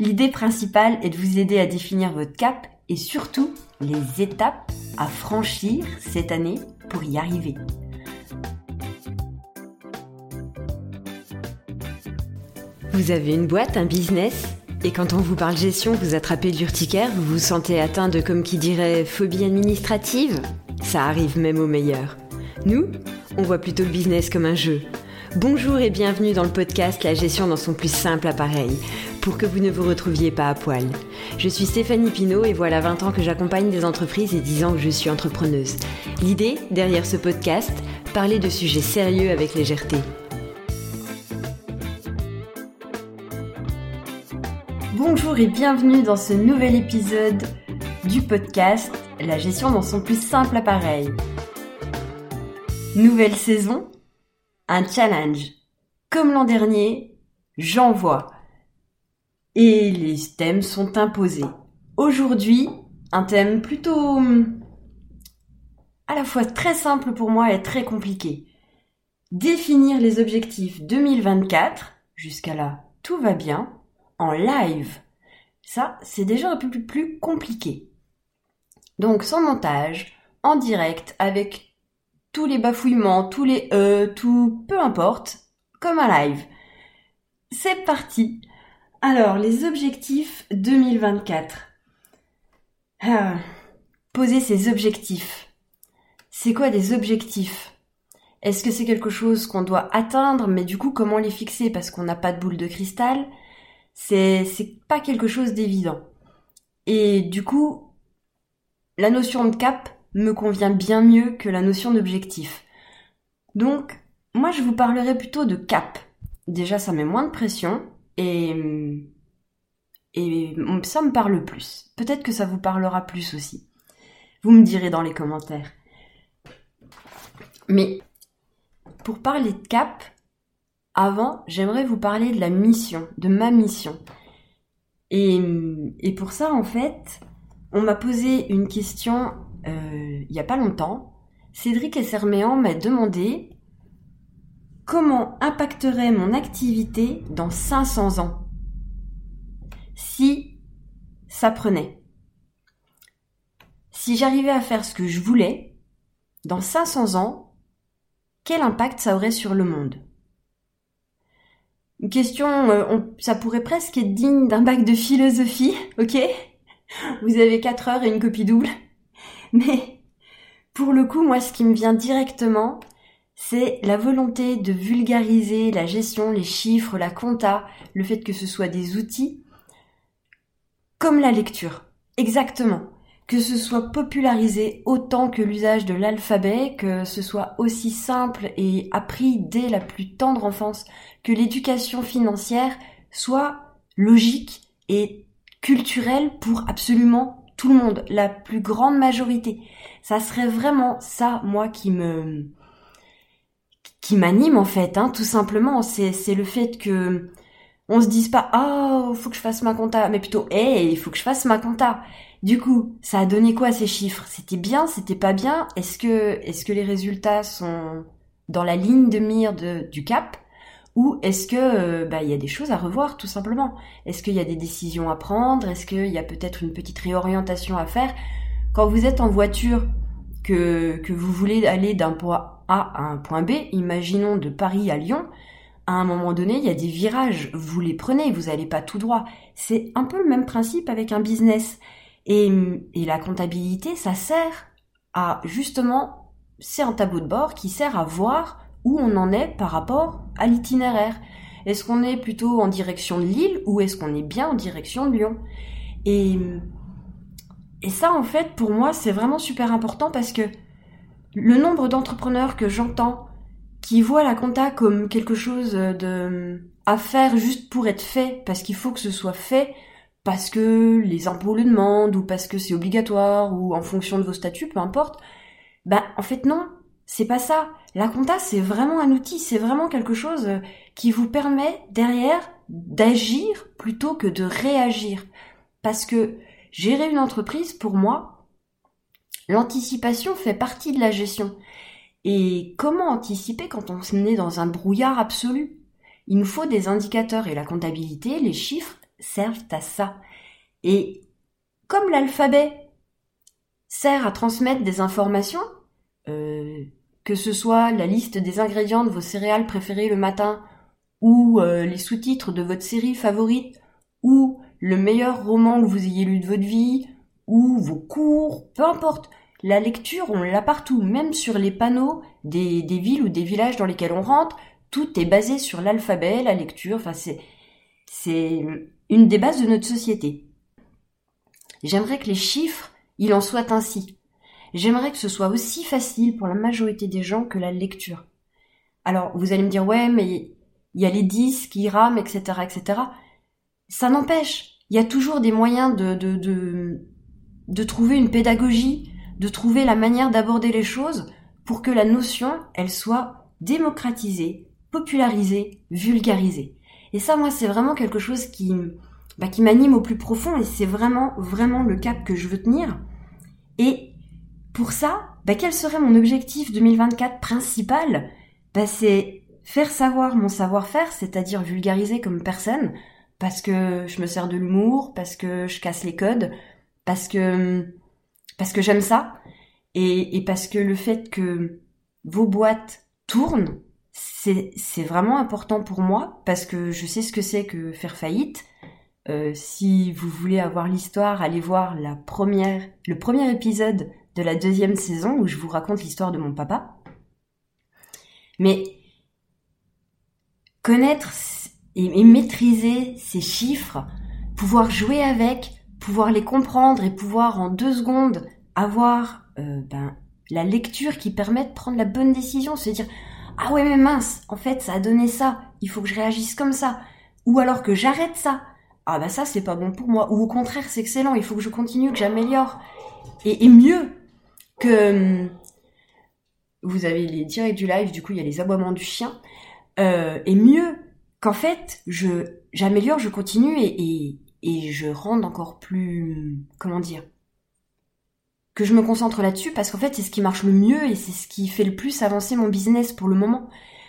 L'idée principale est de vous aider à définir votre cap et surtout les étapes à franchir cette année pour y arriver. Vous avez une boîte, un business? Et quand on vous parle gestion, vous attrapez l'urticaire, vous vous sentez atteint de, comme qui dirait, phobie administrative? Ça arrive même aux meilleurs. Nous, on voit plutôt le business comme un jeu. Bonjour et bienvenue dans le podcast La gestion dans son plus simple appareil, pour que vous ne vous retrouviez pas à poil. Je suis Stéphanie Pinault et voilà 20 ans que j'accompagne des entreprises et 10 ans que je suis entrepreneuse. L'idée, derrière ce podcast, parler de sujets sérieux avec légèreté. Bonjour et bienvenue dans ce nouvel épisode du podcast La gestion dans son plus simple appareil. Nouvelle saison, un challenge. Comme l'an dernier, j'envoie. Et les thèmes sont imposés. Aujourd'hui, un thème plutôt à la fois très simple pour moi et très compliqué. Définir les objectifs 2024, jusqu'à là tout va bien, en live. Ça, c'est déjà un peu plus compliqué. Donc sans montage, en direct, avec tous les bafouillements, tous les e, tout, peu importe, comme un live. C'est parti. Alors, les objectifs 2024. Ah, poser ses objectifs. C'est quoi des objectifs? Est-ce que c'est quelque chose qu'on doit atteindre, mais du coup, comment les fixer? Parce qu'on n'a pas de boule de cristal c'est c'est pas quelque chose d'évident. Et du coup, la notion de cap me convient bien mieux que la notion d'objectif. Donc, moi je vous parlerai plutôt de cap. Déjà ça met moins de pression et et ça me parle plus. Peut-être que ça vous parlera plus aussi. Vous me direz dans les commentaires. Mais pour parler de cap, avant, j'aimerais vous parler de la mission, de ma mission. Et, pour ça, en fait, on m'a posé une question euh, il n'y a pas longtemps. Cédric Esserméan m'a demandé comment impacterait mon activité dans 500 ans si ça prenait. Si j'arrivais à faire ce que je voulais, dans 500 ans, quel impact ça aurait sur le monde? Une question, euh, ça pourrait presque être digne d'un bac de philosophie, ok? Vous avez 4 heures et une copie double. Mais pour le coup, moi, ce qui me vient directement, c'est la volonté de vulgariser la gestion, les chiffres, la compta, le fait que ce soit des outils, comme la lecture. Exactement que ce soit popularisé autant que l'usage de l'alphabet, que ce soit aussi simple et appris dès la plus tendre enfance, que l'éducation financière soit logique et culturelle pour absolument tout le monde, la plus grande majorité. Ça serait vraiment ça, moi, qui me m'anime en fait, hein, tout simplement. C'est le fait que on se dise pas oh faut que je fasse ma compta, mais plutôt hey il faut que je fasse ma compta. Du coup, ça a donné quoi ces chiffres? C'était bien, c'était pas bien? Est-ce que, est-ce que les résultats sont dans la ligne de mire de, du cap? Ou est-ce que euh, bah il y a des choses à revoir tout simplement? Est-ce qu'il y a des décisions à prendre? Est-ce qu'il y a peut-être une petite réorientation à faire? Quand vous êtes en voiture, que, que vous voulez aller d'un point A à un point B, imaginons de Paris à Lyon, à un moment donné, il y a des virages, vous les prenez, vous n'allez pas tout droit. C'est un peu le même principe avec un business. Et, la comptabilité, ça sert à justement, c'est un tableau de bord qui sert à voir où on en est par rapport à l'itinéraire. Est-ce qu'on est plutôt en direction de Lille ou est-ce qu'on est bien en direction de Lyon? Et, et ça, en fait, pour moi, c'est vraiment super important parce que le nombre d'entrepreneurs que j'entends qui voient la compta comme quelque chose de à faire juste pour être fait, parce qu'il faut que ce soit fait, parce que les impôts le demandent ou parce que c'est obligatoire ou en fonction de vos statuts, peu importe. Ben en fait non, c'est pas ça. La compta c'est vraiment un outil, c'est vraiment quelque chose euh, qui vous permet derrière d'agir plutôt que de réagir. Parce que gérer une entreprise pour moi, l'anticipation fait partie de la gestion. Et comment anticiper quand on est dans un brouillard absolu? Il nous faut des indicateurs et la comptabilité, les chiffres, servent à ça. Et comme l'alphabet sert à transmettre des informations, euh, que ce soit la liste des ingrédients de vos céréales préférées le matin, ou euh, les sous-titres de votre série favorite, ou le meilleur roman que vous ayez lu de votre vie, ou vos cours, peu importe. La lecture, on l'a partout, même sur les panneaux des, villes ou des villages dans lesquels on rentre. Tout est basé sur l'alphabet, la lecture. Enfin, c'est, une des bases de notre société. J'aimerais que les chiffres, il en soit ainsi. J'aimerais que ce soit aussi facile pour la majorité des gens que la lecture. Alors, vous allez me dire, ouais, mais il y a les 10 qui rament, etc., etc. Ça n'empêche. Il y a toujours des moyens de trouver une pédagogie, de trouver la manière d'aborder les choses pour que la notion, elle soit démocratisée, popularisée, vulgarisée. Et ça, moi, c'est vraiment quelque chose qui, bah, qui m'anime au plus profond et c'est vraiment, vraiment le cap que je veux tenir. Et pour ça, bah, quel serait mon objectif 2024 principal? Bah, C'est faire savoir mon savoir-faire, c'est-à-dire vulgariser comme personne, parce que je me sers de l'humour, parce que je casse les codes, parce que parce que j'aime ça et, parce que le fait que vos boîtes tournent, c'est vraiment important pour moi parce que je sais ce que c'est que faire faillite. Euh, si vous voulez avoir l'histoire, allez voir le premier épisode de la deuxième saison où je vous raconte l'histoire de mon papa. Mais connaître et, maîtriser ces chiffres, pouvoir jouer avec, pouvoir les comprendre et pouvoir en deux secondes avoir euh, ben, la lecture qui permet de prendre la bonne décision, se dire ah ouais mais mince, en fait ça a donné ça, il faut que je réagisse comme ça, ou alors que j'arrête ça, ah bah ça c'est pas bon pour moi, ou au contraire c'est excellent, il faut que je continue, que j'améliore, et, mieux que vous avez les directs du live, du coup il y a les aboiements du chien, euh, et mieux qu'en fait, je j'améliore, je continue et, et je rende encore plus comment dire que je me concentre là-dessus parce qu'en fait c'est ce qui marche le mieux et c'est ce qui fait le plus avancer mon business pour le moment.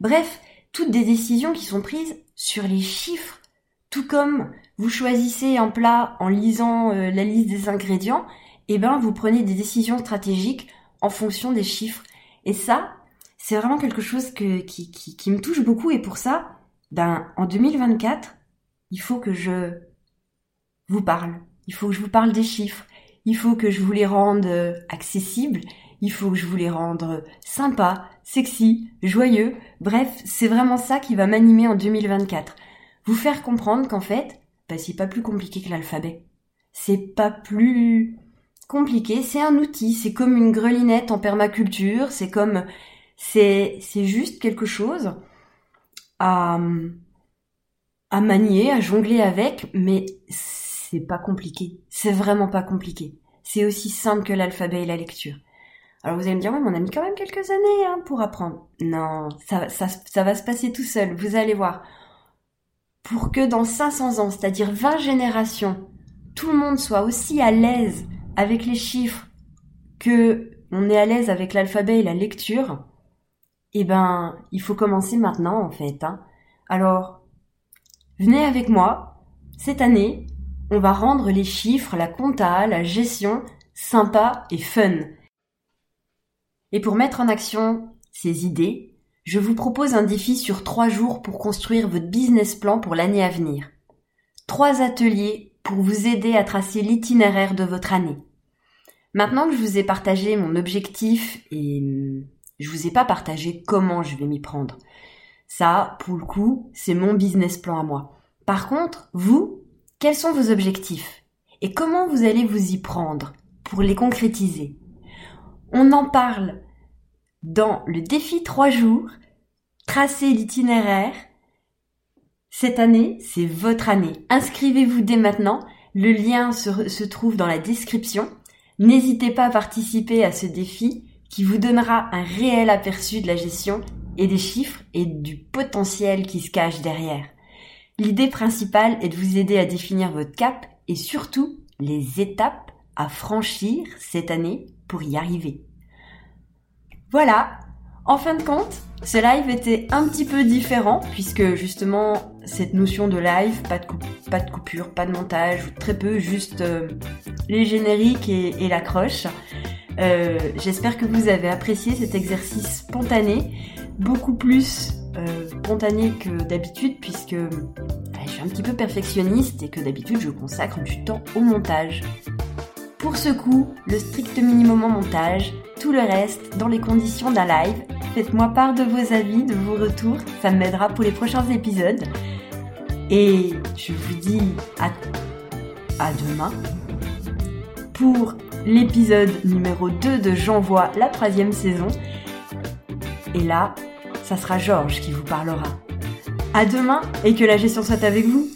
Bref, toutes des décisions qui sont prises sur les chiffres, tout comme vous choisissez un plat en lisant euh, la liste des ingrédients, et eh ben vous prenez des décisions stratégiques en fonction des chiffres. Et ça, c'est vraiment quelque chose qui me touche beaucoup et pour ça, ben, en 2024, il faut que je vous parle. Il faut que je vous parle des chiffres. Il faut que je vous les rende euh, accessibles. Il faut que je vous les rende sympas, sexy, joyeux. Bref, c'est vraiment ça qui va m'animer en 2024. Vous faire comprendre qu'en fait, ben, c'est pas plus compliqué que l'alphabet. C'est pas plus compliqué, c'est un outil, c'est comme une grelinette en permaculture, c'est comme c'est c'est juste quelque chose à, à manier, à jongler avec, mais c'est pas compliqué. C'est vraiment pas compliqué. C'est aussi simple que l'alphabet et la lecture. Alors vous allez me dire, ouais, mais on a mis quand même quelques années hein, pour apprendre. Non, ça va se passer tout seul, vous allez voir. Pour que dans 500 ans, c'est-à-dire 20 générations, tout le monde soit aussi à l'aise avec les chiffres que on est à l'aise avec l'alphabet et la lecture, eh ben, il faut commencer maintenant en fait. Hein. Alors, venez avec moi. Cette année, on va rendre les chiffres, la compta, la gestion sympa et fun. Et pour mettre en action ces idées, je vous propose un défi sur trois jours pour construire votre business plan pour l'année à venir. Trois ateliers pour vous aider à tracer l'itinéraire de votre année. Maintenant que je vous ai partagé mon objectif et je vous ai pas partagé comment je vais m'y prendre. Ça, pour le coup, c'est mon business plan à moi. Par contre, vous, quels sont vos objectifs Et comment vous allez vous y prendre pour les concrétiser? On en parle dans le défi 3 jours, tracer l'itinéraire. Cette année, c'est votre année. Inscrivez-vous dès maintenant. Le lien se, se trouve dans la description. N'hésitez pas à participer à ce défi qui vous donnera un réel aperçu de la gestion et des chiffres et du potentiel qui se cache derrière. L'idée principale est de vous aider à définir votre cap et surtout les étapes à franchir cette année pour y arriver. Voilà, en fin de compte, ce live était un petit peu différent puisque justement cette notion de live, pas de, coupure, pas de montage, très peu, juste euh, les génériques et, l'accroche. Euh, J'espère que vous avez apprécié cet exercice spontané, beaucoup plus euh, spontané que d'habitude, puisque un petit peu perfectionniste et que d'habitude je consacre du temps au montage. Pour ce coup, le strict minimum en montage, tout le reste dans les conditions d'un live. Faites-moi part de vos avis, de vos retours, ça m'aidera pour les prochains épisodes. Et je vous dis à, à demain pour l'épisode numéro 2 de J'envoie la troisième saison. Et là, ça sera Georges qui vous parlera. À demain et que la gestion soit avec vous.